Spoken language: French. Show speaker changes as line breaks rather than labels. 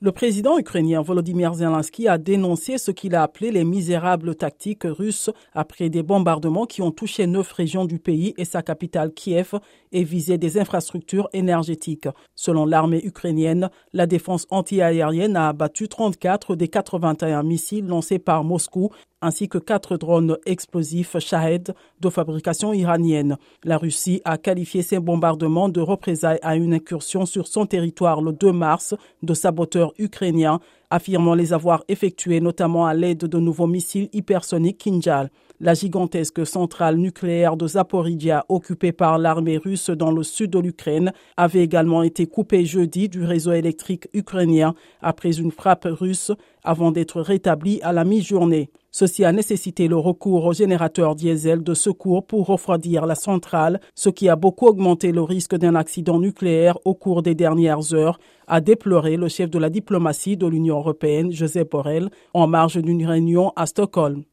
Le président ukrainien Volodymyr Zelensky a dénoncé ce qu'il a appelé les misérables tactiques russes après des bombardements qui ont touché neuf régions du pays et sa capitale Kiev et visé des infrastructures énergétiques. Selon l'armée ukrainienne, la défense antiaérienne a abattu 34 des 81 missiles lancés par Moscou ainsi que quatre drones explosifs Shahed de fabrication iranienne. La Russie a qualifié ces bombardements de représailles à une incursion sur son territoire le 2 mars de saboteurs ukrainiens, affirmant les avoir effectués notamment à l'aide de nouveaux missiles hypersoniques Kinjal. La gigantesque centrale nucléaire de Zaporizhia, occupée par l'armée russe dans le sud de l'Ukraine, avait également été coupée jeudi du réseau électrique ukrainien après une frappe russe avant d'être rétablie à la mi-journée. Ceci a nécessité le recours aux générateurs diesel de secours pour refroidir la centrale, ce qui a beaucoup augmenté le risque d'un accident nucléaire au cours des dernières heures, a déploré le chef de la diplomatie de l'Union européenne, Joseph Borrell, en marge d'une réunion à Stockholm.